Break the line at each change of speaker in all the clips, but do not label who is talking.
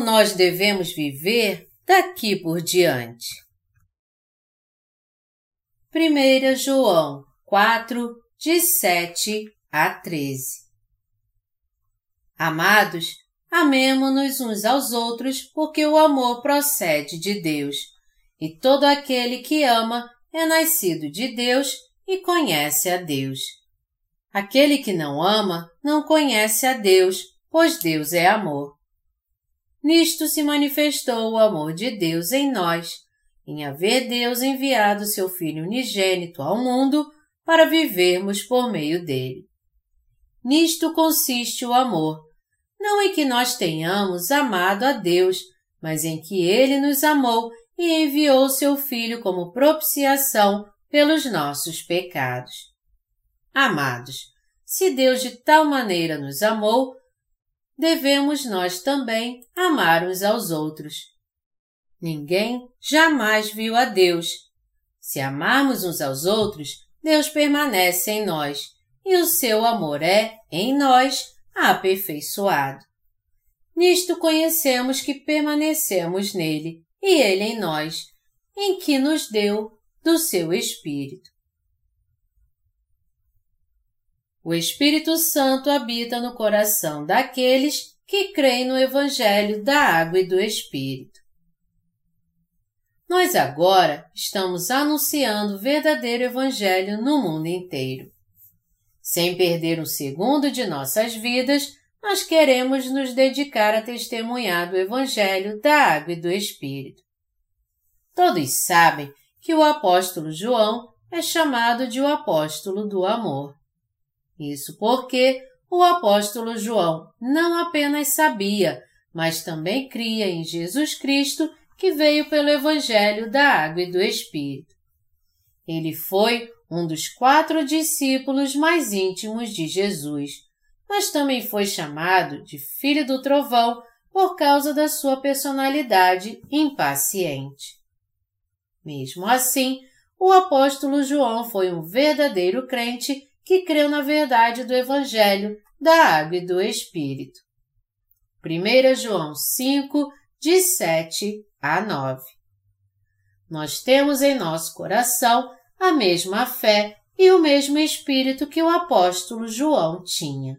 como nós devemos viver daqui por diante. 1 João 4, de 7 a 13 Amados, amemo-nos uns aos outros porque o amor procede de Deus, e todo aquele que ama é nascido de Deus e conhece a Deus. Aquele que não ama não conhece a Deus, pois Deus é amor. Nisto se manifestou o amor de Deus em nós, em haver Deus enviado seu Filho unigênito ao mundo para vivermos por meio dele. Nisto consiste o amor, não em que nós tenhamos amado a Deus, mas em que ele nos amou e enviou seu Filho como propiciação pelos nossos pecados. Amados, se Deus de tal maneira nos amou, devemos nós também amar uns aos outros. Ninguém jamais viu a Deus. Se amarmos uns aos outros, Deus permanece em nós e o seu amor é, em nós, aperfeiçoado. Nisto conhecemos que permanecemos nele e ele em nós, em que nos deu do seu Espírito. O Espírito Santo habita no coração daqueles que creem no Evangelho da Água e do Espírito. Nós agora estamos anunciando o verdadeiro Evangelho no mundo inteiro. Sem perder um segundo de nossas vidas, nós queremos nos dedicar a testemunhar do Evangelho da Água e do Espírito. Todos sabem que o apóstolo João é chamado de o apóstolo do amor. Isso porque o apóstolo João não apenas sabia, mas também cria em Jesus Cristo que veio pelo Evangelho da Água e do Espírito. Ele foi um dos quatro discípulos mais íntimos de Jesus, mas também foi chamado de Filho do Trovão por causa da sua personalidade impaciente. Mesmo assim, o apóstolo João foi um verdadeiro crente que creu na verdade do Evangelho, da Água e do Espírito. 1 João 5, de 7 a 9. Nós temos em nosso coração a mesma fé e o mesmo Espírito que o apóstolo João tinha.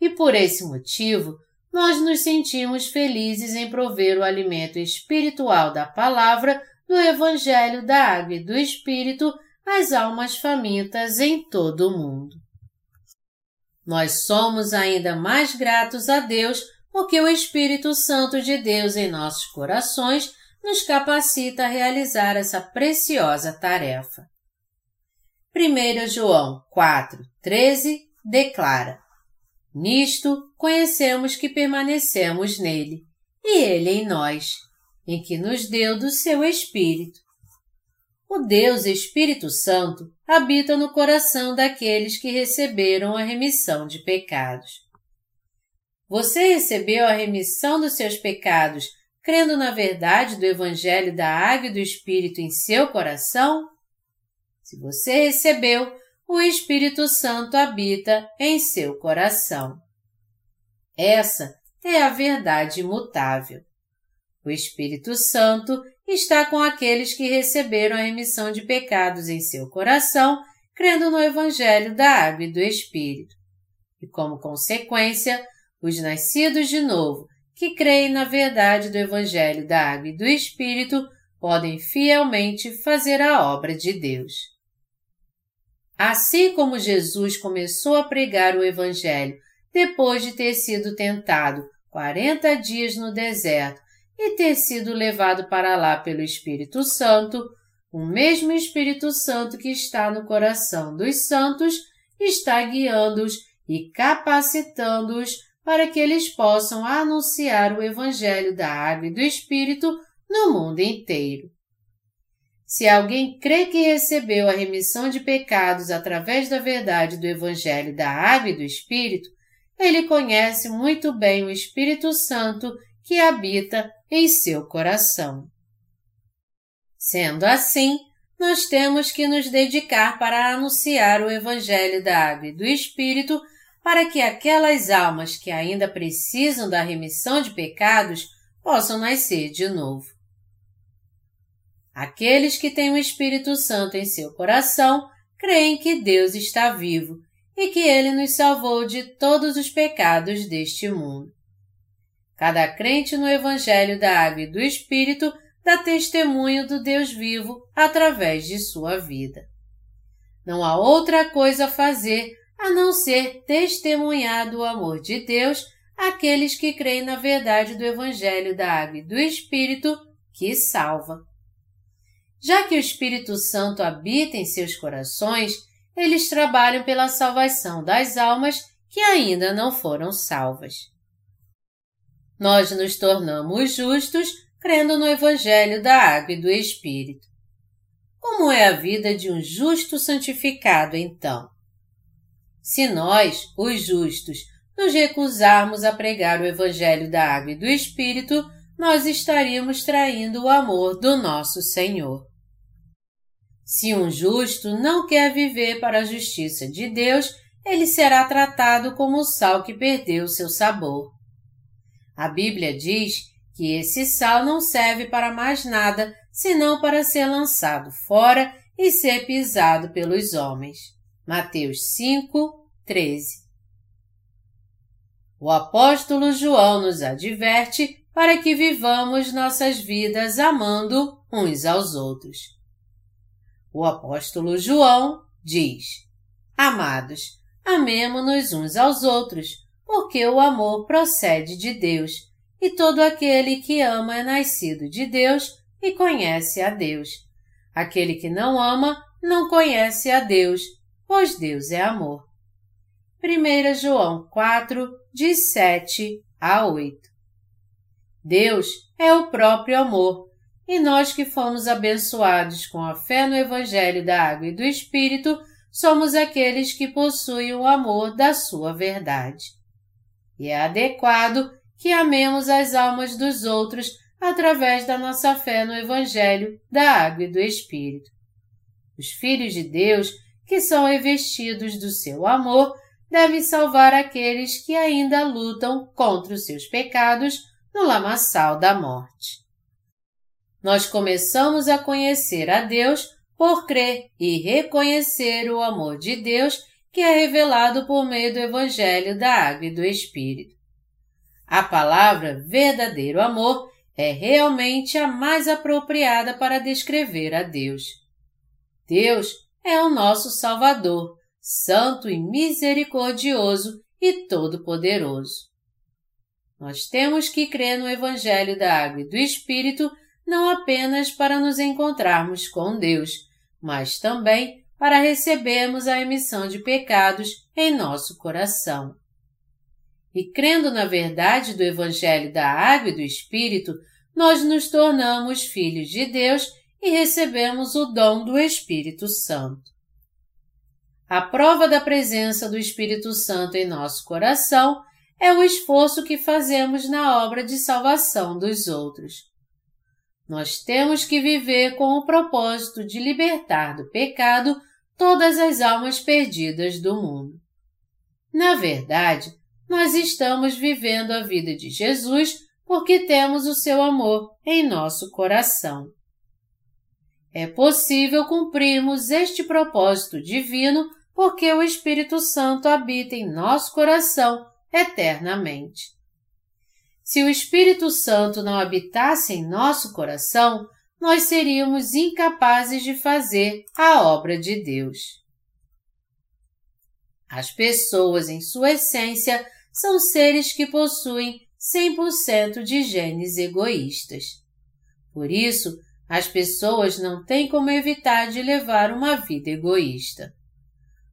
E por esse motivo, nós nos sentimos felizes em prover o alimento espiritual da palavra do Evangelho da Água e do Espírito as almas famintas em todo o mundo. Nós somos ainda mais gratos a Deus porque o Espírito Santo de Deus em nossos corações nos capacita a realizar essa preciosa tarefa. 1 João 4, 13 declara: Nisto conhecemos que permanecemos nele, e ele em nós, em que nos deu do seu Espírito o Deus Espírito Santo habita no coração daqueles que receberam a remissão de pecados. Você recebeu a remissão dos seus pecados crendo na verdade do Evangelho da Água e do Espírito em seu coração? Se você recebeu, o Espírito Santo habita em seu coração. Essa é a verdade imutável. O Espírito Santo está com aqueles que receberam a remissão de pecados em seu coração, crendo no Evangelho da Água e do Espírito. E como consequência, os nascidos de novo, que creem na verdade do Evangelho da Água e do Espírito, podem fielmente fazer a obra de Deus. Assim como Jesus começou a pregar o Evangelho depois de ter sido tentado quarenta dias no deserto e ter sido levado para lá pelo Espírito Santo, o mesmo Espírito Santo que está no coração dos santos está guiando-os e capacitando-os para que eles possam anunciar o Evangelho da Água e do Espírito no mundo inteiro. Se alguém crê que recebeu a remissão de pecados através da verdade do Evangelho da Água e do Espírito, ele conhece muito bem o Espírito Santo que habita em seu coração. Sendo assim, nós temos que nos dedicar para anunciar o Evangelho da Água e do Espírito para que aquelas almas que ainda precisam da remissão de pecados possam nascer de novo. Aqueles que têm o Espírito Santo em seu coração creem que Deus está vivo e que Ele nos salvou de todos os pecados deste mundo. Cada crente no Evangelho da Água e do Espírito dá testemunho do Deus vivo através de sua vida. Não há outra coisa a fazer a não ser testemunhar do amor de Deus àqueles que creem na verdade do Evangelho da Água e do Espírito que salva. Já que o Espírito Santo habita em seus corações, eles trabalham pela salvação das almas que ainda não foram salvas. Nós nos tornamos justos crendo no Evangelho da Água e do Espírito. Como é a vida de um justo santificado, então? Se nós, os justos, nos recusarmos a pregar o Evangelho da Água e do Espírito, nós estaríamos traindo o amor do nosso Senhor. Se um justo não quer viver para a justiça de Deus, ele será tratado como o sal que perdeu seu sabor. A Bíblia diz que esse sal não serve para mais nada senão para ser lançado fora e ser pisado pelos homens. Mateus 5, 13. O apóstolo João nos adverte para que vivamos nossas vidas amando uns aos outros. O apóstolo João diz: Amados, amemo-nos uns aos outros, porque o amor procede de Deus, e todo aquele que ama é nascido de Deus e conhece a Deus. Aquele que não ama não conhece a Deus, pois Deus é amor. 1 João 4, de 7 a 8 Deus é o próprio amor e nós que fomos abençoados com a fé no Evangelho da Água e do Espírito, somos aqueles que possuem o amor da Sua verdade. E é adequado que amemos as almas dos outros através da nossa fé no Evangelho da Água e do Espírito. Os filhos de Deus, que são revestidos do seu amor, devem salvar aqueles que ainda lutam contra os seus pecados no lamaçal da morte nós começamos a conhecer a Deus por crer e reconhecer o amor de Deus que é revelado por meio do Evangelho da Água e do Espírito. A palavra verdadeiro amor é realmente a mais apropriada para descrever a Deus. Deus é o nosso Salvador, santo e misericordioso e todo-poderoso. Nós temos que crer no Evangelho da Água e do Espírito não apenas para nos encontrarmos com Deus, mas também para recebermos a emissão de pecados em nosso coração. E crendo na verdade do Evangelho da Água e do Espírito, nós nos tornamos filhos de Deus e recebemos o dom do Espírito Santo. A prova da presença do Espírito Santo em nosso coração é o esforço que fazemos na obra de salvação dos outros. Nós temos que viver com o propósito de libertar do pecado todas as almas perdidas do mundo. Na verdade, nós estamos vivendo a vida de Jesus porque temos o seu amor em nosso coração. É possível cumprirmos este propósito divino porque o Espírito Santo habita em nosso coração eternamente. Se o Espírito Santo não habitasse em nosso coração, nós seríamos incapazes de fazer a obra de Deus. As pessoas, em sua essência, são seres que possuem 100% de genes egoístas. Por isso, as pessoas não têm como evitar de levar uma vida egoísta.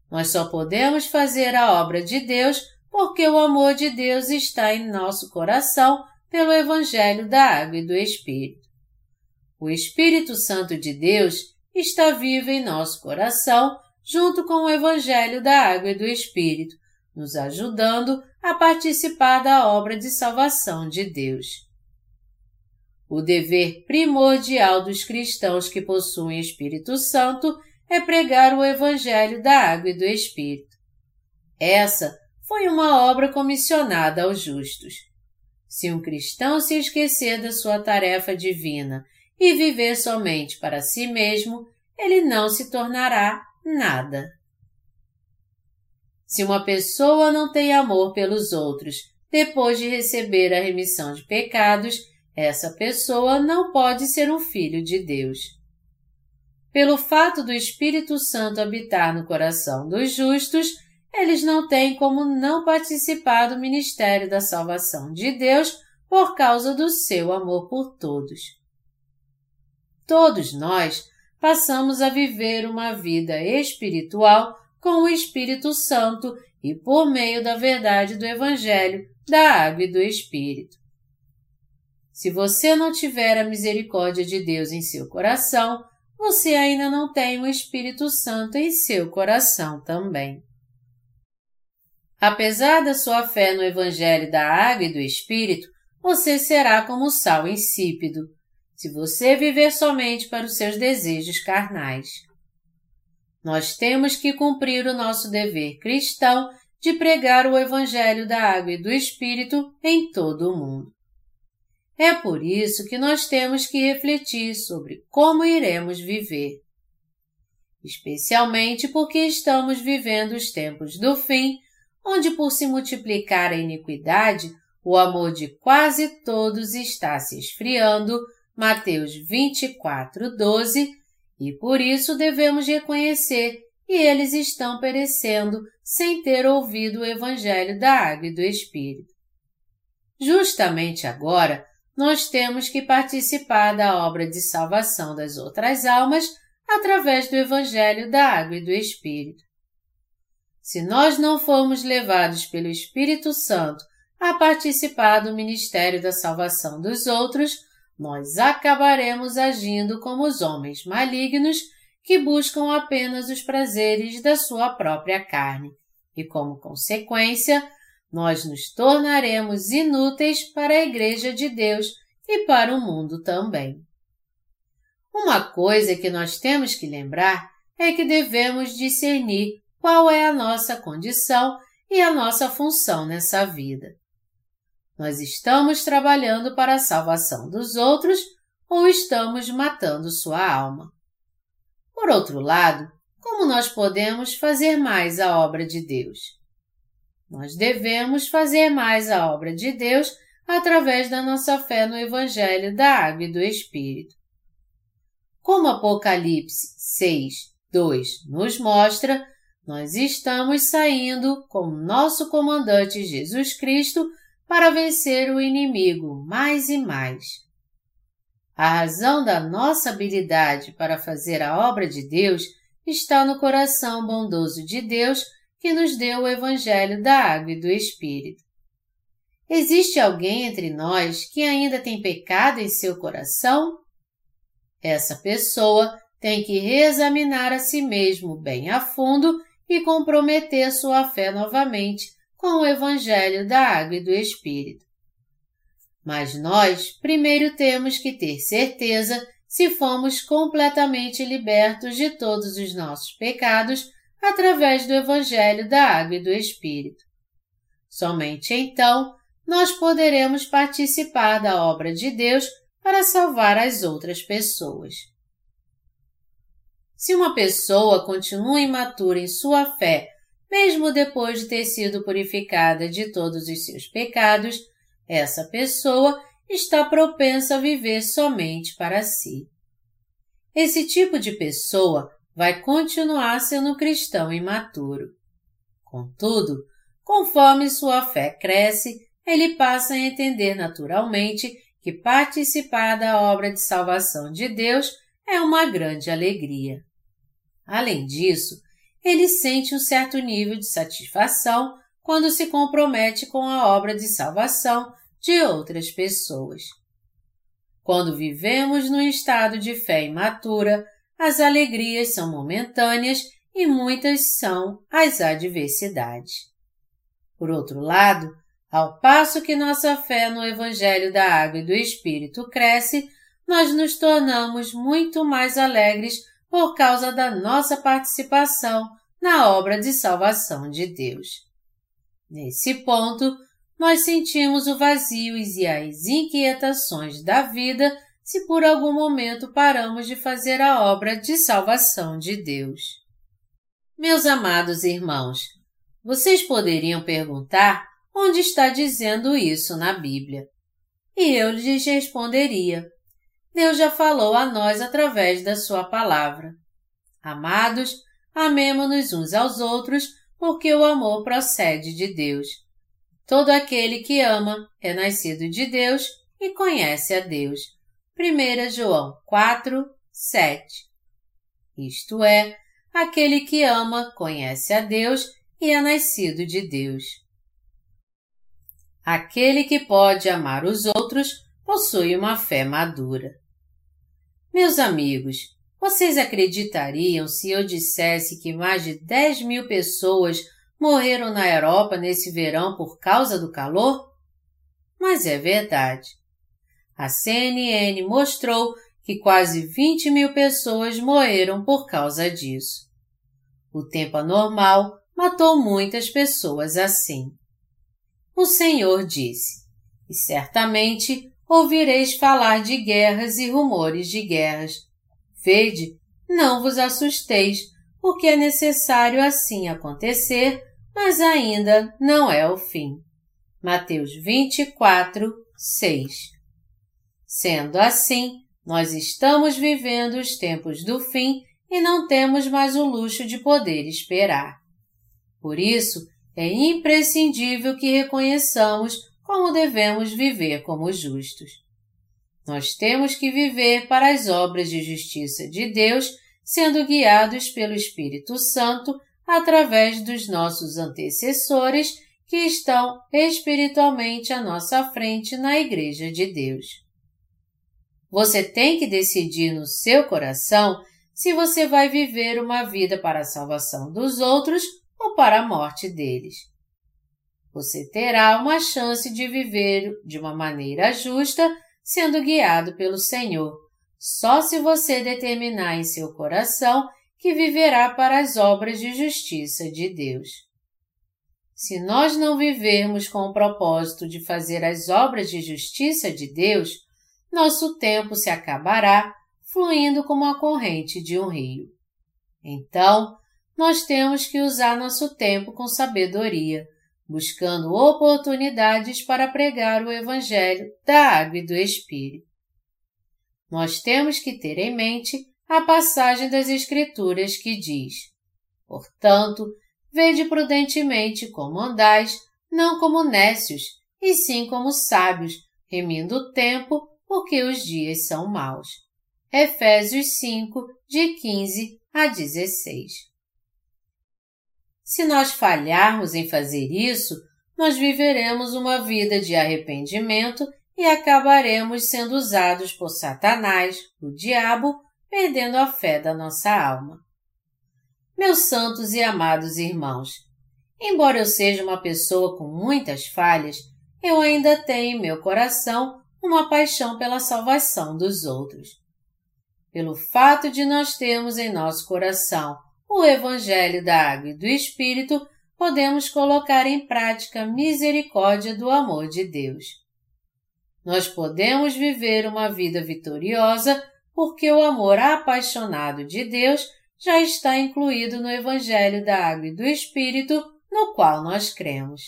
Nós só podemos fazer a obra de Deus porque o amor de Deus está em nosso coração pelo Evangelho da Água e do Espírito. O Espírito Santo de Deus está vivo em nosso coração, junto com o Evangelho da Água e do Espírito, nos ajudando a participar da obra de salvação de Deus. O dever primordial dos cristãos que possuem Espírito Santo é pregar o Evangelho da Água e do Espírito. Essa foi uma obra comissionada aos justos. Se um cristão se esquecer da sua tarefa divina e viver somente para si mesmo, ele não se tornará nada. Se uma pessoa não tem amor pelos outros depois de receber a remissão de pecados, essa pessoa não pode ser um filho de Deus. Pelo fato do Espírito Santo habitar no coração dos justos, eles não têm como não participar do ministério da salvação de Deus por causa do seu amor por todos. Todos nós passamos a viver uma vida espiritual com o Espírito Santo e por meio da verdade do Evangelho, da água e do Espírito. Se você não tiver a misericórdia de Deus em seu coração, você ainda não tem o Espírito Santo em seu coração também. Apesar da sua fé no Evangelho da Água e do Espírito, você será como sal insípido, se você viver somente para os seus desejos carnais. Nós temos que cumprir o nosso dever cristão de pregar o Evangelho da Água e do Espírito em todo o mundo. É por isso que nós temos que refletir sobre como iremos viver. Especialmente porque estamos vivendo os tempos do fim, onde por se multiplicar a iniquidade, o amor de quase todos está se esfriando, Mateus 24, 12, e por isso devemos reconhecer que eles estão perecendo sem ter ouvido o Evangelho da Água e do Espírito. Justamente agora, nós temos que participar da obra de salvação das outras almas através do Evangelho da Água e do Espírito. Se nós não formos levados pelo Espírito Santo a participar do ministério da salvação dos outros, nós acabaremos agindo como os homens malignos que buscam apenas os prazeres da sua própria carne, e como consequência, nós nos tornaremos inúteis para a Igreja de Deus e para o mundo também. Uma coisa que nós temos que lembrar é que devemos discernir qual é a nossa condição e a nossa função nessa vida. Nós estamos trabalhando para a salvação dos outros ou estamos matando sua alma? Por outro lado, como nós podemos fazer mais a obra de Deus? Nós devemos fazer mais a obra de Deus através da nossa fé no Evangelho da Água e do Espírito. Como Apocalipse 6, 2 nos mostra, nós estamos saindo com nosso comandante Jesus Cristo para vencer o inimigo mais e mais. A razão da nossa habilidade para fazer a obra de Deus está no coração bondoso de Deus que nos deu o Evangelho da Água e do Espírito. Existe alguém entre nós que ainda tem pecado em seu coração? Essa pessoa tem que reexaminar a si mesmo bem a fundo e comprometer sua fé novamente com o Evangelho da Água e do Espírito. Mas nós primeiro temos que ter certeza se fomos completamente libertos de todos os nossos pecados através do Evangelho da Água e do Espírito. Somente então nós poderemos participar da obra de Deus para salvar as outras pessoas. Se uma pessoa continua imatura em sua fé, mesmo depois de ter sido purificada de todos os seus pecados, essa pessoa está propensa a viver somente para si. Esse tipo de pessoa vai continuar sendo cristão imaturo. Contudo, conforme sua fé cresce, ele passa a entender naturalmente que participar da obra de salvação de Deus é uma grande alegria. Além disso, ele sente um certo nível de satisfação quando se compromete com a obra de salvação de outras pessoas. Quando vivemos num estado de fé imatura, as alegrias são momentâneas e muitas são as adversidades. Por outro lado, ao passo que nossa fé no Evangelho da Água e do Espírito cresce, nós nos tornamos muito mais alegres por causa da nossa participação na obra de salvação de Deus. Nesse ponto, nós sentimos o vazio e as inquietações da vida se por algum momento paramos de fazer a obra de salvação de Deus. Meus amados irmãos, vocês poderiam perguntar onde está dizendo isso na Bíblia. E eu lhes responderia: Deus já falou a nós através da Sua palavra. Amados, amemo-nos uns aos outros, porque o amor procede de Deus. Todo aquele que ama é nascido de Deus e conhece a Deus. 1 João 4, 7. Isto é, aquele que ama conhece a Deus e é nascido de Deus. Aquele que pode amar os outros possui uma fé madura. Meus amigos, vocês acreditariam se eu dissesse que mais de 10 mil pessoas morreram na Europa nesse verão por causa do calor? Mas é verdade. A CNN mostrou que quase 20 mil pessoas morreram por causa disso. O tempo anormal matou muitas pessoas assim. O Senhor disse: E certamente ouvireis falar de guerras e rumores de guerras. Vede, não vos assusteis, porque é necessário assim acontecer, mas ainda não é o fim. Mateus 24, 6 Sendo assim, nós estamos vivendo os tempos do fim e não temos mais o luxo de poder esperar. Por isso, é imprescindível que reconheçamos como devemos viver como justos. Nós temos que viver para as obras de justiça de Deus, sendo guiados pelo Espírito Santo através dos nossos antecessores que estão espiritualmente à nossa frente na Igreja de Deus. Você tem que decidir no seu coração se você vai viver uma vida para a salvação dos outros ou para a morte deles. Você terá uma chance de viver de uma maneira justa, sendo guiado pelo Senhor, só se você determinar em seu coração que viverá para as obras de justiça de Deus. Se nós não vivermos com o propósito de fazer as obras de justiça de Deus, nosso tempo se acabará fluindo como a corrente de um rio. Então, nós temos que usar nosso tempo com sabedoria, buscando oportunidades para pregar o Evangelho da Água e do Espírito. Nós temos que ter em mente a passagem das Escrituras que diz: Portanto, vede prudentemente como andais, não como nécios, e sim como sábios, remindo o tempo, porque os dias são maus. Efésios 5, de 15 a 16. Se nós falharmos em fazer isso, nós viveremos uma vida de arrependimento e acabaremos sendo usados por Satanás, o diabo, perdendo a fé da nossa alma. Meus santos e amados irmãos, embora eu seja uma pessoa com muitas falhas, eu ainda tenho em meu coração uma paixão pela salvação dos outros. Pelo fato de nós termos em nosso coração o Evangelho da Água e do Espírito, podemos colocar em prática a misericórdia do amor de Deus. Nós podemos viver uma vida vitoriosa porque o amor apaixonado de Deus já está incluído no Evangelho da Água e do Espírito, no qual nós cremos.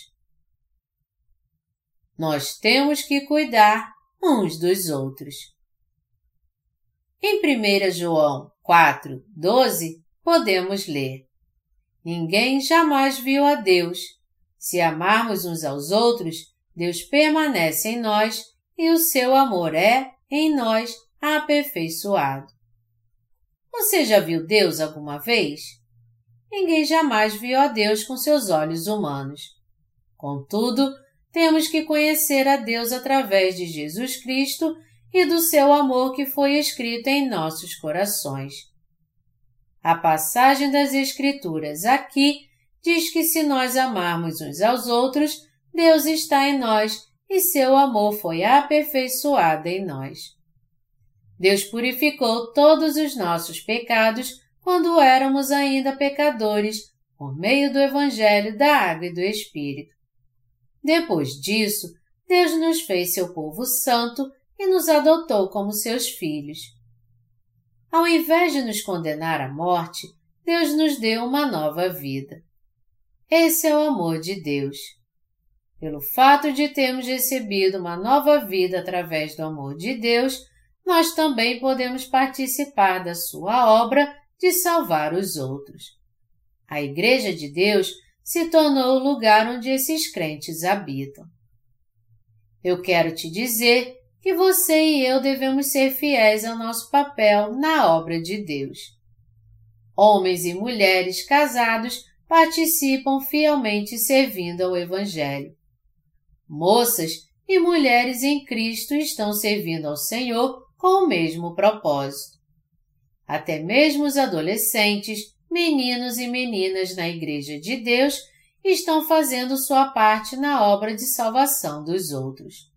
Nós temos que cuidar uns dos outros. Em 1 João 4, 12, podemos ler: Ninguém jamais viu a Deus. Se amarmos uns aos outros, Deus permanece em nós e o seu amor é, em nós, aperfeiçoado. Você já viu Deus alguma vez? Ninguém jamais viu a Deus com seus olhos humanos. Contudo, temos que conhecer a Deus através de Jesus Cristo e do seu amor que foi escrito em nossos corações. A passagem das Escrituras aqui diz que se nós amarmos uns aos outros, Deus está em nós e seu amor foi aperfeiçoado em nós. Deus purificou todos os nossos pecados quando éramos ainda pecadores, por meio do Evangelho da Água e do Espírito. Depois disso, Deus nos fez seu povo santo e nos adotou como seus filhos. Ao invés de nos condenar à morte, Deus nos deu uma nova vida. Esse é o amor de Deus. Pelo fato de termos recebido uma nova vida através do amor de Deus, nós também podemos participar da sua obra de salvar os outros. A Igreja de Deus se tornou o lugar onde esses crentes habitam. Eu quero te dizer que você e eu devemos ser fiéis ao nosso papel na obra de Deus. Homens e mulheres casados participam fielmente servindo ao Evangelho. Moças e mulheres em Cristo estão servindo ao Senhor com o mesmo propósito. Até mesmo os adolescentes, meninos e meninas na Igreja de Deus estão fazendo sua parte na obra de salvação dos outros.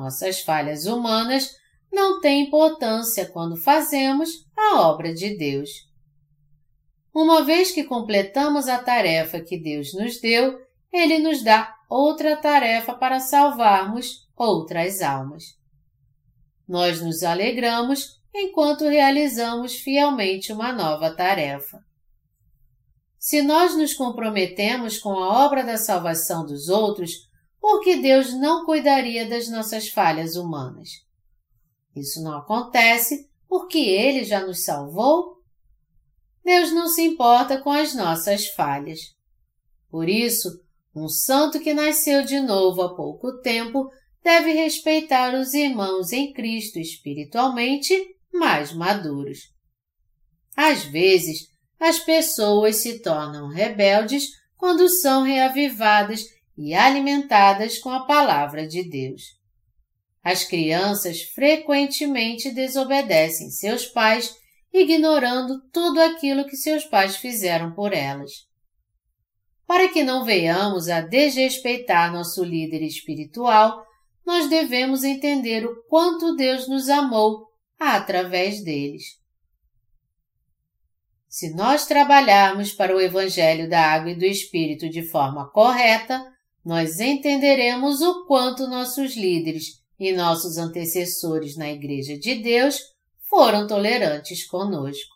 Nossas falhas humanas não têm importância quando fazemos a obra de Deus. Uma vez que completamos a tarefa que Deus nos deu, Ele nos dá outra tarefa para salvarmos outras almas. Nós nos alegramos enquanto realizamos fielmente uma nova tarefa. Se nós nos comprometemos com a obra da salvação dos outros, por que Deus não cuidaria das nossas falhas humanas? Isso não acontece porque Ele já nos salvou? Deus não se importa com as nossas falhas. Por isso, um santo que nasceu de novo há pouco tempo deve respeitar os irmãos em Cristo espiritualmente mais maduros. Às vezes, as pessoas se tornam rebeldes quando são reavivadas e alimentadas com a palavra de Deus. As crianças frequentemente desobedecem seus pais, ignorando tudo aquilo que seus pais fizeram por elas. Para que não venhamos a desrespeitar nosso líder espiritual, nós devemos entender o quanto Deus nos amou através deles. Se nós trabalharmos para o Evangelho da Água e do Espírito de forma correta, nós entenderemos o quanto nossos líderes e nossos antecessores na Igreja de Deus foram tolerantes conosco.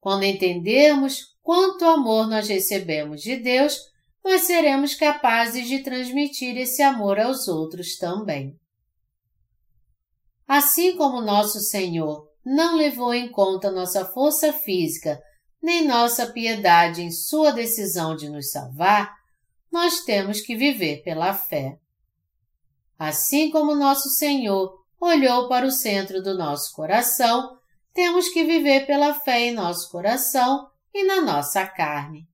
Quando entendermos quanto amor nós recebemos de Deus, nós seremos capazes de transmitir esse amor aos outros também. Assim como nosso Senhor não levou em conta nossa força física nem nossa piedade em sua decisão de nos salvar, nós temos que viver pela fé. Assim como nosso Senhor olhou para o centro do nosso coração, temos que viver pela fé em nosso coração e na nossa carne.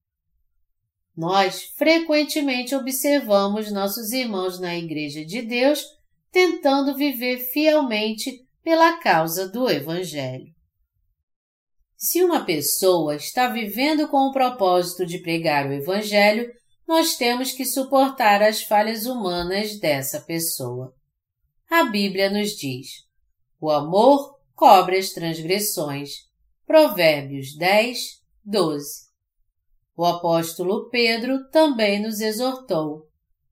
Nós frequentemente observamos nossos irmãos na Igreja de Deus tentando viver fielmente pela causa do Evangelho. Se uma pessoa está vivendo com o propósito de pregar o Evangelho, nós temos que suportar as falhas humanas dessa pessoa. A Bíblia nos diz: o amor cobre as transgressões. Provérbios 10, 12. O apóstolo Pedro também nos exortou.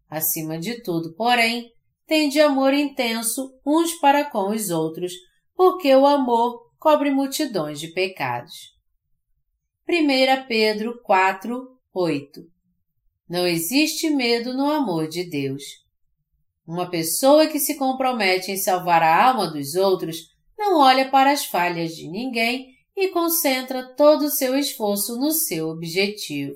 Acima de tudo, porém, tende amor intenso uns para com os outros, porque o amor cobre multidões de pecados. 1 Pedro 4, 8 Não existe medo no amor de Deus. Uma pessoa que se compromete em salvar a alma dos outros não olha para as falhas de ninguém e concentra todo o seu esforço no seu objetivo.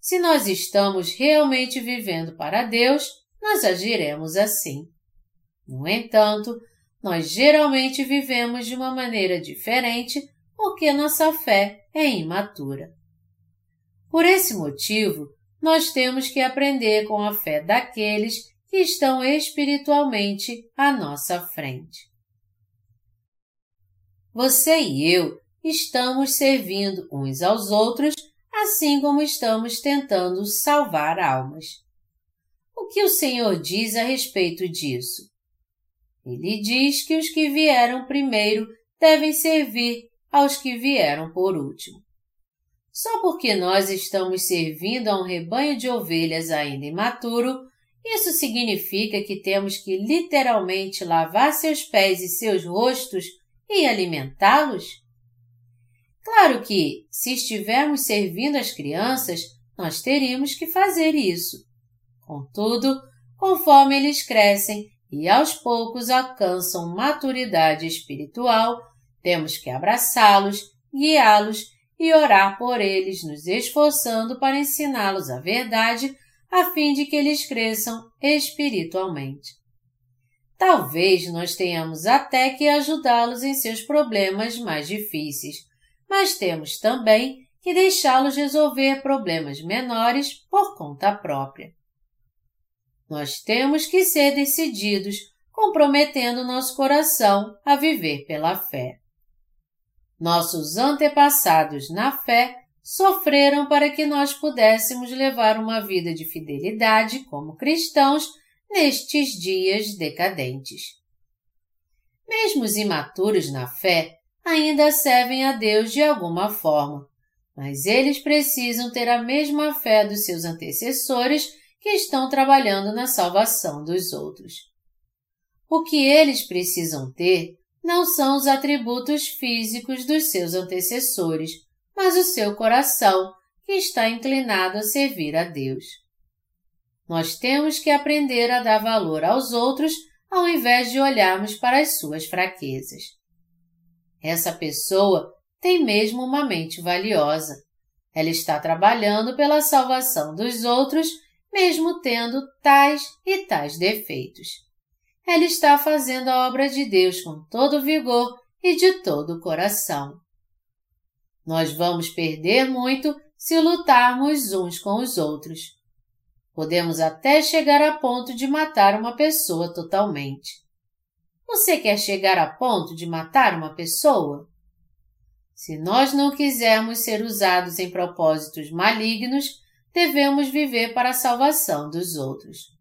Se nós estamos realmente vivendo para Deus, nós agiremos assim. No entanto, nós geralmente vivemos de uma maneira diferente porque nossa fé é imatura. Por esse motivo, nós temos que aprender com a fé daqueles que estão espiritualmente à nossa frente. Você e eu estamos servindo uns aos outros, assim como estamos tentando salvar almas. O que o Senhor diz a respeito disso? Ele diz que os que vieram primeiro devem servir aos que vieram por último. Só porque nós estamos servindo a um rebanho de ovelhas ainda imaturo, isso significa que temos que literalmente lavar seus pés e seus rostos e alimentá-los? Claro que, se estivermos servindo as crianças, nós teríamos que fazer isso. Contudo, conforme eles crescem e aos poucos alcançam maturidade espiritual, temos que abraçá-los, guiá-los e orar por eles, nos esforçando para ensiná-los a verdade, a fim de que eles cresçam espiritualmente. Talvez nós tenhamos até que ajudá-los em seus problemas mais difíceis, mas temos também que deixá-los resolver problemas menores por conta própria. Nós temos que ser decididos, comprometendo nosso coração a viver pela fé. Nossos antepassados na fé sofreram para que nós pudéssemos levar uma vida de fidelidade como cristãos nestes dias decadentes. Mesmo os imaturos na fé ainda servem a Deus de alguma forma, mas eles precisam ter a mesma fé dos seus antecessores que estão trabalhando na salvação dos outros. O que eles precisam ter não são os atributos físicos dos seus antecessores, mas o seu coração, que está inclinado a servir a Deus. Nós temos que aprender a dar valor aos outros ao invés de olharmos para as suas fraquezas. Essa pessoa tem mesmo uma mente valiosa. Ela está trabalhando pela salvação dos outros, mesmo tendo tais e tais defeitos ela está fazendo a obra de Deus com todo vigor e de todo o coração. Nós vamos perder muito se lutarmos uns com os outros. Podemos até chegar a ponto de matar uma pessoa totalmente. Você quer chegar a ponto de matar uma pessoa? Se nós não quisermos ser usados em propósitos malignos, devemos viver para a salvação dos outros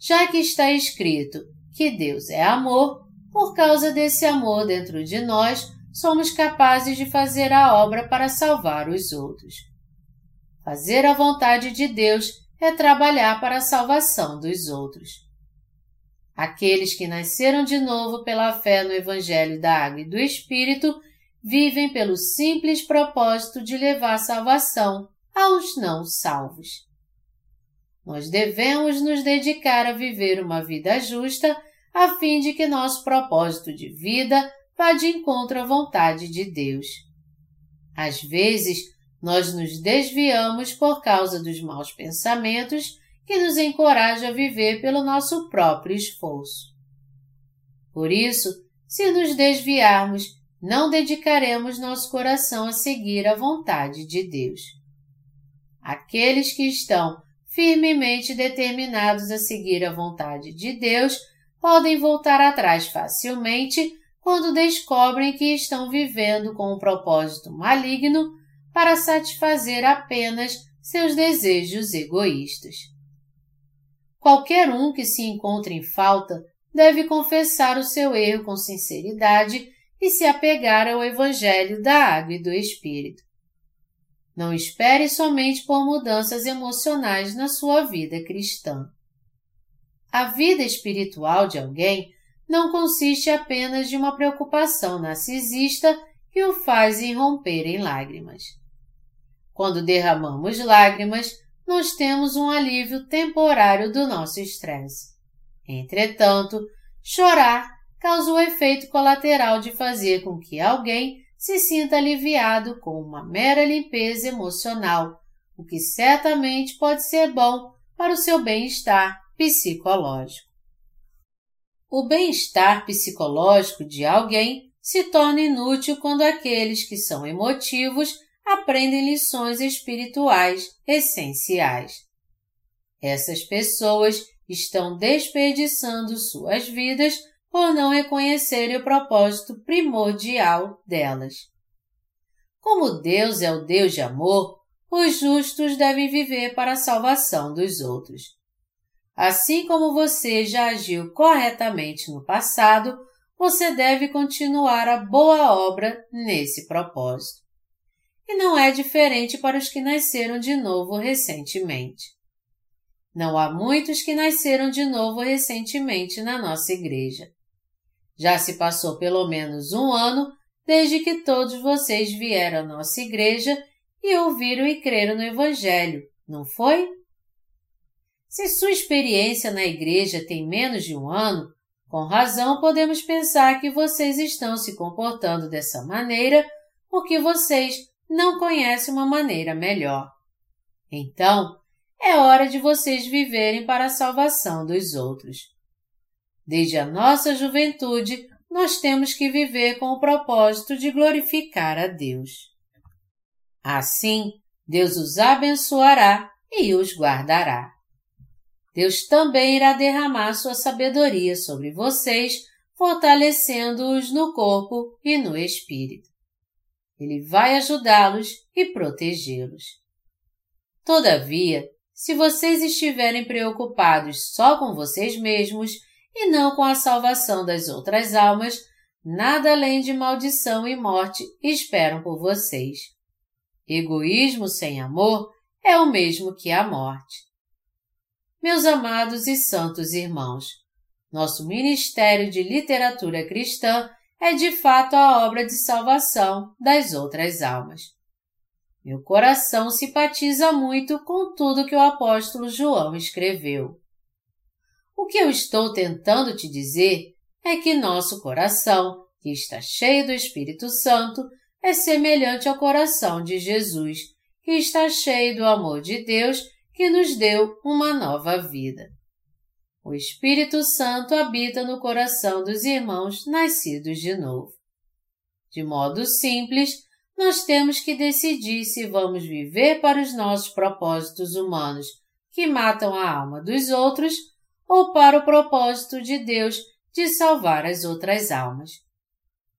já que está escrito que Deus é amor, por causa desse amor dentro de nós, somos capazes de fazer a obra para salvar os outros. Fazer a vontade de Deus é trabalhar para a salvação dos outros. Aqueles que nasceram de novo pela fé no Evangelho da Água e do Espírito vivem pelo simples propósito de levar salvação aos não salvos. Nós devemos nos dedicar a viver uma vida justa a fim de que nosso propósito de vida vá de encontro à vontade de Deus. Às vezes, nós nos desviamos por causa dos maus pensamentos que nos encorajam a viver pelo nosso próprio esforço. Por isso, se nos desviarmos, não dedicaremos nosso coração a seguir a vontade de Deus. Aqueles que estão firmemente determinados a seguir a vontade de Deus, podem voltar atrás facilmente quando descobrem que estão vivendo com um propósito maligno para satisfazer apenas seus desejos egoístas. Qualquer um que se encontre em falta deve confessar o seu erro com sinceridade e se apegar ao Evangelho da Água e do Espírito. Não espere somente por mudanças emocionais na sua vida cristã. A vida espiritual de alguém não consiste apenas de uma preocupação narcisista que o faz irromper em lágrimas. Quando derramamos lágrimas, nós temos um alívio temporário do nosso estresse. Entretanto, chorar causa o efeito colateral de fazer com que alguém se sinta aliviado com uma mera limpeza emocional, o que certamente pode ser bom para o seu bem-estar psicológico. O bem-estar psicológico de alguém se torna inútil quando aqueles que são emotivos aprendem lições espirituais essenciais. Essas pessoas estão desperdiçando suas vidas por não reconhecerem o propósito primordial delas. Como Deus é o Deus de amor, os justos devem viver para a salvação dos outros. Assim como você já agiu corretamente no passado, você deve continuar a boa obra nesse propósito. e não é diferente para os que nasceram de novo recentemente. Não há muitos que nasceram de novo recentemente na nossa igreja. Já se passou pelo menos um ano desde que todos vocês vieram à nossa igreja e ouviram e creram no Evangelho, não foi? Se sua experiência na igreja tem menos de um ano, com razão podemos pensar que vocês estão se comportando dessa maneira porque vocês não conhecem uma maneira melhor. Então, é hora de vocês viverem para a salvação dos outros. Desde a nossa juventude, nós temos que viver com o propósito de glorificar a Deus. Assim, Deus os abençoará e os guardará. Deus também irá derramar sua sabedoria sobre vocês, fortalecendo-os no corpo e no espírito. Ele vai ajudá-los e protegê-los. Todavia, se vocês estiverem preocupados só com vocês mesmos e não com a salvação das outras almas, nada além de maldição e morte esperam por vocês. Egoísmo sem amor é o mesmo que a morte. Meus amados e santos irmãos, nosso Ministério de Literatura Cristã é de fato a obra de salvação das outras almas. Meu coração simpatiza muito com tudo que o apóstolo João escreveu. O que eu estou tentando te dizer é que nosso coração, que está cheio do Espírito Santo, é semelhante ao coração de Jesus, que está cheio do amor de Deus que nos deu uma nova vida. O Espírito Santo habita no coração dos irmãos nascidos de novo. De modo simples, nós temos que decidir se vamos viver para os nossos propósitos humanos que matam a alma dos outros ou para o propósito de Deus de salvar as outras almas.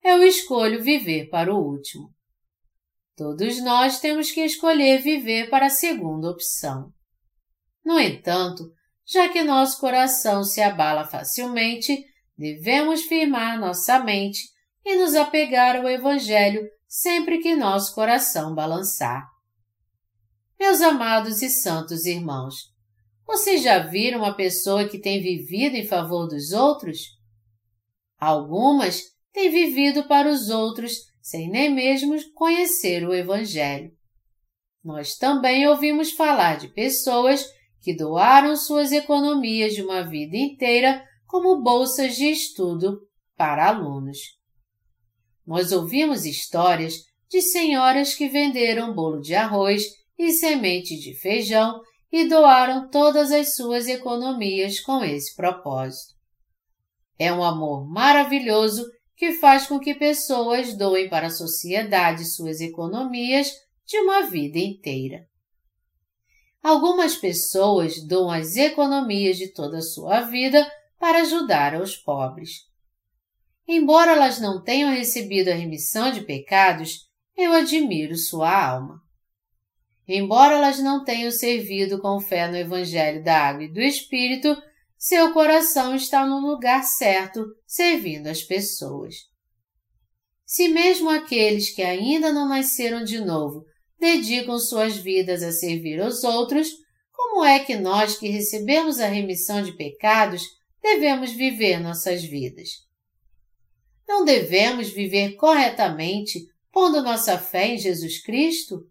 Eu escolho viver para o último. Todos nós temos que escolher viver para a segunda opção. No entanto, já que nosso coração se abala facilmente, devemos firmar nossa mente e nos apegar ao Evangelho sempre que nosso coração balançar. Meus amados e santos irmãos, vocês já viram uma pessoa que tem vivido em favor dos outros? Algumas têm vivido para os outros sem nem mesmo conhecer o Evangelho. Nós também ouvimos falar de pessoas que doaram suas economias de uma vida inteira como bolsas de estudo para alunos. Nós ouvimos histórias de senhoras que venderam bolo de arroz e semente de feijão e doaram todas as suas economias com esse propósito. É um amor maravilhoso que faz com que pessoas doem para a sociedade suas economias de uma vida inteira. Algumas pessoas doam as economias de toda a sua vida para ajudar aos pobres. Embora elas não tenham recebido a remissão de pecados, eu admiro sua alma. Embora elas não tenham servido com fé no Evangelho da Água e do Espírito, seu coração está no lugar certo, servindo as pessoas. Se mesmo aqueles que ainda não nasceram de novo dedicam suas vidas a servir aos outros, como é que nós que recebemos a remissão de pecados devemos viver nossas vidas? Não devemos viver corretamente pondo nossa fé em Jesus Cristo?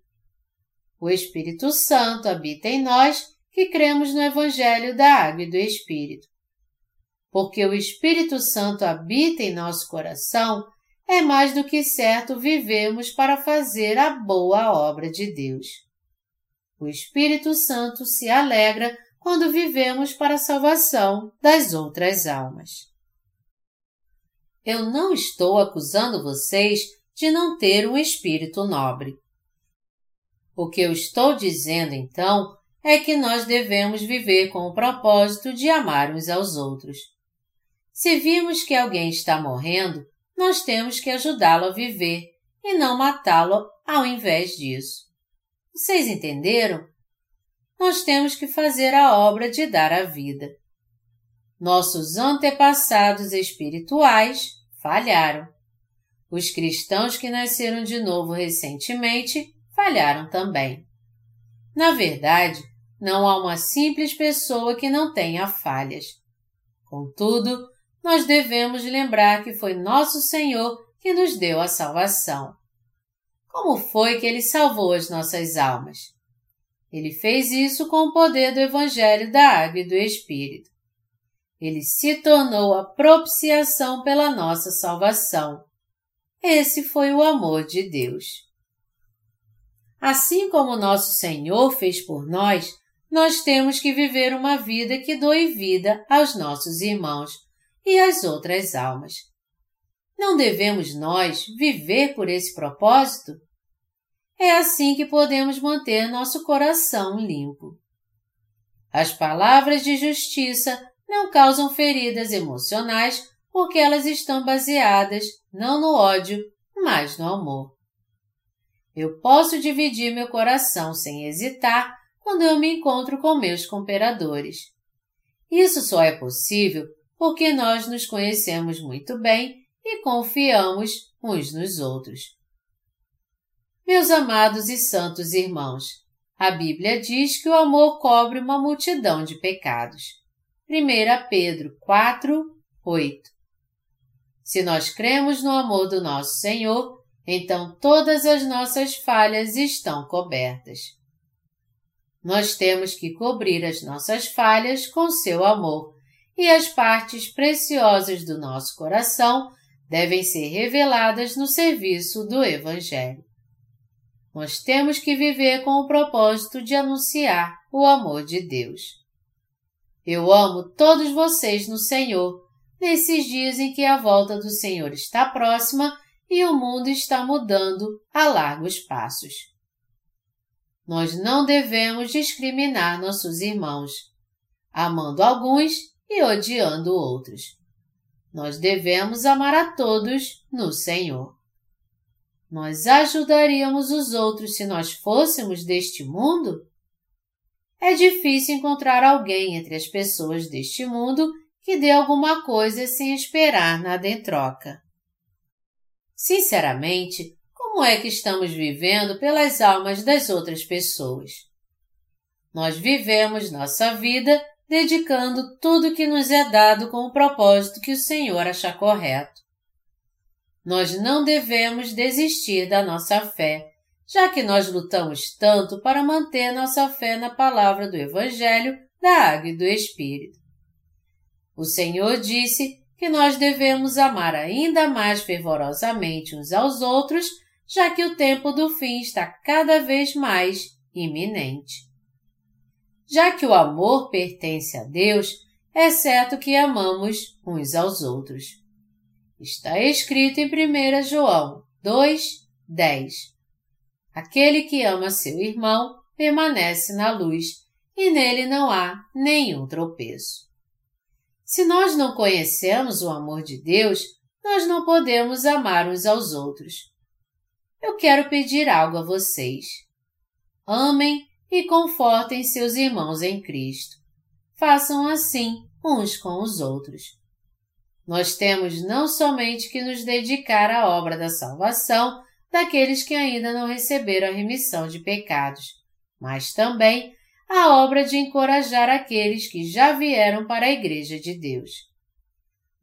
O Espírito Santo habita em nós que cremos no Evangelho da Água e do Espírito. Porque o Espírito Santo habita em nosso coração, é mais do que certo vivemos para fazer a boa obra de Deus. O Espírito Santo se alegra quando vivemos para a salvação das outras almas. Eu não estou acusando vocês de não ter um espírito nobre. O que eu estou dizendo então é que nós devemos viver com o propósito de amar uns aos outros. Se vimos que alguém está morrendo, nós temos que ajudá-lo a viver e não matá-lo ao invés disso. Vocês entenderam? Nós temos que fazer a obra de dar a vida. Nossos antepassados espirituais falharam. Os cristãos que nasceram de novo recentemente falharam também. Na verdade, não há uma simples pessoa que não tenha falhas. Contudo, nós devemos lembrar que foi nosso Senhor que nos deu a salvação. Como foi que Ele salvou as nossas almas? Ele fez isso com o poder do Evangelho da Água e do Espírito. Ele se tornou a propiciação pela nossa salvação. Esse foi o amor de Deus. Assim como nosso Senhor fez por nós, nós temos que viver uma vida que doe vida aos nossos irmãos e às outras almas. Não devemos nós viver por esse propósito? É assim que podemos manter nosso coração limpo. As palavras de justiça não causam feridas emocionais porque elas estão baseadas não no ódio, mas no amor. Eu posso dividir meu coração sem hesitar quando eu me encontro com meus cooperadores. Isso só é possível porque nós nos conhecemos muito bem e confiamos uns nos outros. Meus amados e santos irmãos, a Bíblia diz que o amor cobre uma multidão de pecados. 1 Pedro 4, 8. Se nós cremos no amor do nosso Senhor, então todas as nossas falhas estão cobertas. Nós temos que cobrir as nossas falhas com seu amor, e as partes preciosas do nosso coração devem ser reveladas no serviço do Evangelho. Nós temos que viver com o propósito de anunciar o amor de Deus. Eu amo todos vocês no Senhor, nesses dias em que a volta do Senhor está próxima e o mundo está mudando a largos passos. Nós não devemos discriminar nossos irmãos, amando alguns e odiando outros. Nós devemos amar a todos no Senhor. Nós ajudaríamos os outros se nós fôssemos deste mundo? É difícil encontrar alguém entre as pessoas deste mundo que dê alguma coisa sem esperar nada em troca. Sinceramente, como é que estamos vivendo pelas almas das outras pessoas? Nós vivemos nossa vida dedicando tudo que nos é dado com o propósito que o Senhor achar correto. Nós não devemos desistir da nossa fé, já que nós lutamos tanto para manter nossa fé na palavra do Evangelho, da Água e do Espírito. O Senhor disse que nós devemos amar ainda mais fervorosamente uns aos outros, já que o tempo do fim está cada vez mais iminente. Já que o amor pertence a Deus, é certo que amamos uns aos outros. Está escrito em 1 João 2, 10. Aquele que ama seu irmão permanece na luz e nele não há nenhum tropeço. Se nós não conhecemos o amor de Deus, nós não podemos amar uns aos outros. Eu quero pedir algo a vocês. Amem e confortem seus irmãos em Cristo. Façam assim uns com os outros. Nós temos não somente que nos dedicar à obra da salvação daqueles que ainda não receberam a remissão de pecados, mas também a obra de encorajar aqueles que já vieram para a Igreja de Deus.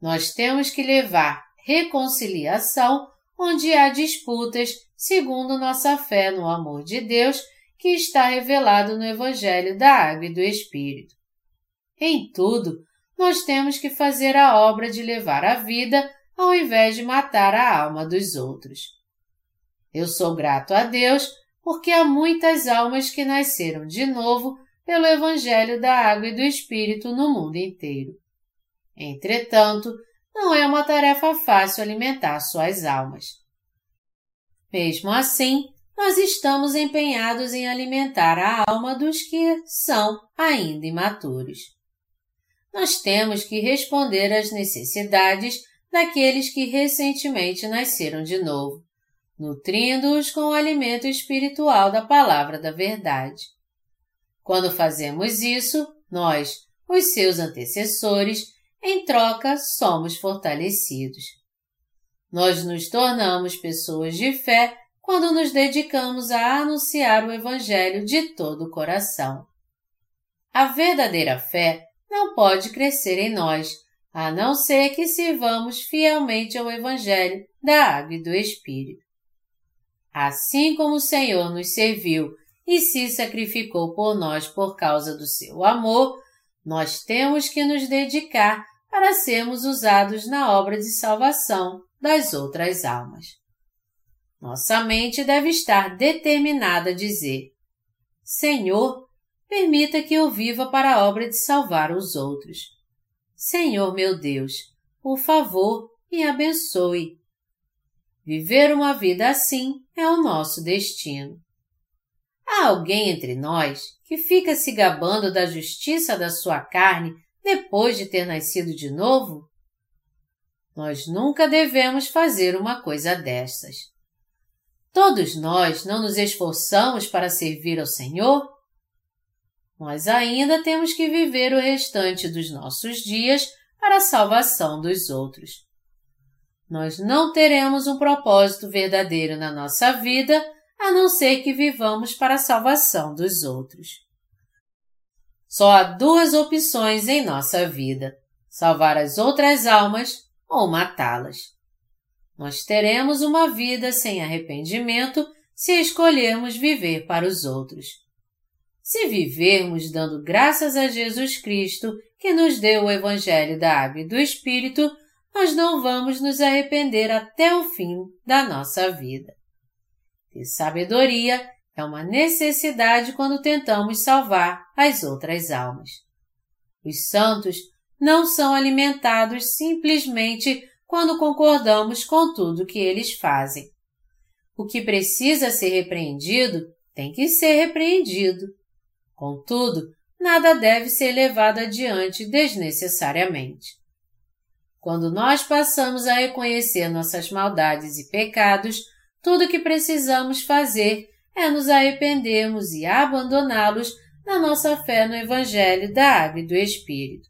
Nós temos que levar reconciliação onde há disputas segundo nossa fé no amor de Deus que está revelado no Evangelho da Água e do Espírito. Em tudo, nós temos que fazer a obra de levar a vida ao invés de matar a alma dos outros. Eu sou grato a Deus porque há muitas almas que nasceram de novo pelo Evangelho da Água e do Espírito no mundo inteiro. Entretanto, não é uma tarefa fácil alimentar suas almas. Mesmo assim, nós estamos empenhados em alimentar a alma dos que são ainda imaturos nós temos que responder às necessidades daqueles que recentemente nasceram de novo, nutrindo-os com o alimento espiritual da palavra da verdade. Quando fazemos isso, nós, os seus antecessores, em troca somos fortalecidos. Nós nos tornamos pessoas de fé quando nos dedicamos a anunciar o Evangelho de todo o coração. A verdadeira fé não pode crescer em nós, a não ser que sirvamos fielmente ao Evangelho da Água e do Espírito. Assim como o Senhor nos serviu e se sacrificou por nós por causa do seu amor, nós temos que nos dedicar para sermos usados na obra de salvação das outras almas. Nossa mente deve estar determinada a dizer: Senhor, permita que eu viva para a obra de salvar os outros. Senhor meu Deus, por favor, me abençoe. Viver uma vida assim é o nosso destino. Há alguém entre nós que fica se gabando da justiça da sua carne depois de ter nascido de novo? Nós nunca devemos fazer uma coisa dessas. Todos nós não nos esforçamos para servir ao Senhor? Nós ainda temos que viver o restante dos nossos dias para a salvação dos outros. Nós não teremos um propósito verdadeiro na nossa vida a não ser que vivamos para a salvação dos outros. Só há duas opções em nossa vida: salvar as outras almas ou matá-las. Nós teremos uma vida sem arrependimento se escolhermos viver para os outros. Se vivermos dando graças a Jesus Cristo, que nos deu o Evangelho da Água e do Espírito, nós não vamos nos arrepender até o fim da nossa vida. Ter sabedoria é uma necessidade quando tentamos salvar as outras almas. Os santos não são alimentados simplesmente quando concordamos com tudo que eles fazem. O que precisa ser repreendido tem que ser repreendido. Contudo, nada deve ser levado adiante desnecessariamente. Quando nós passamos a reconhecer nossas maldades e pecados, tudo o que precisamos fazer é nos arrependermos e abandoná-los na nossa fé no Evangelho da Água e do Espírito.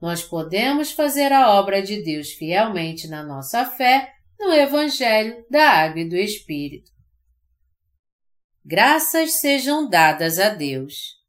Nós podemos fazer a obra de Deus fielmente na nossa fé no Evangelho da Água e do Espírito. Graças sejam dadas a Deus.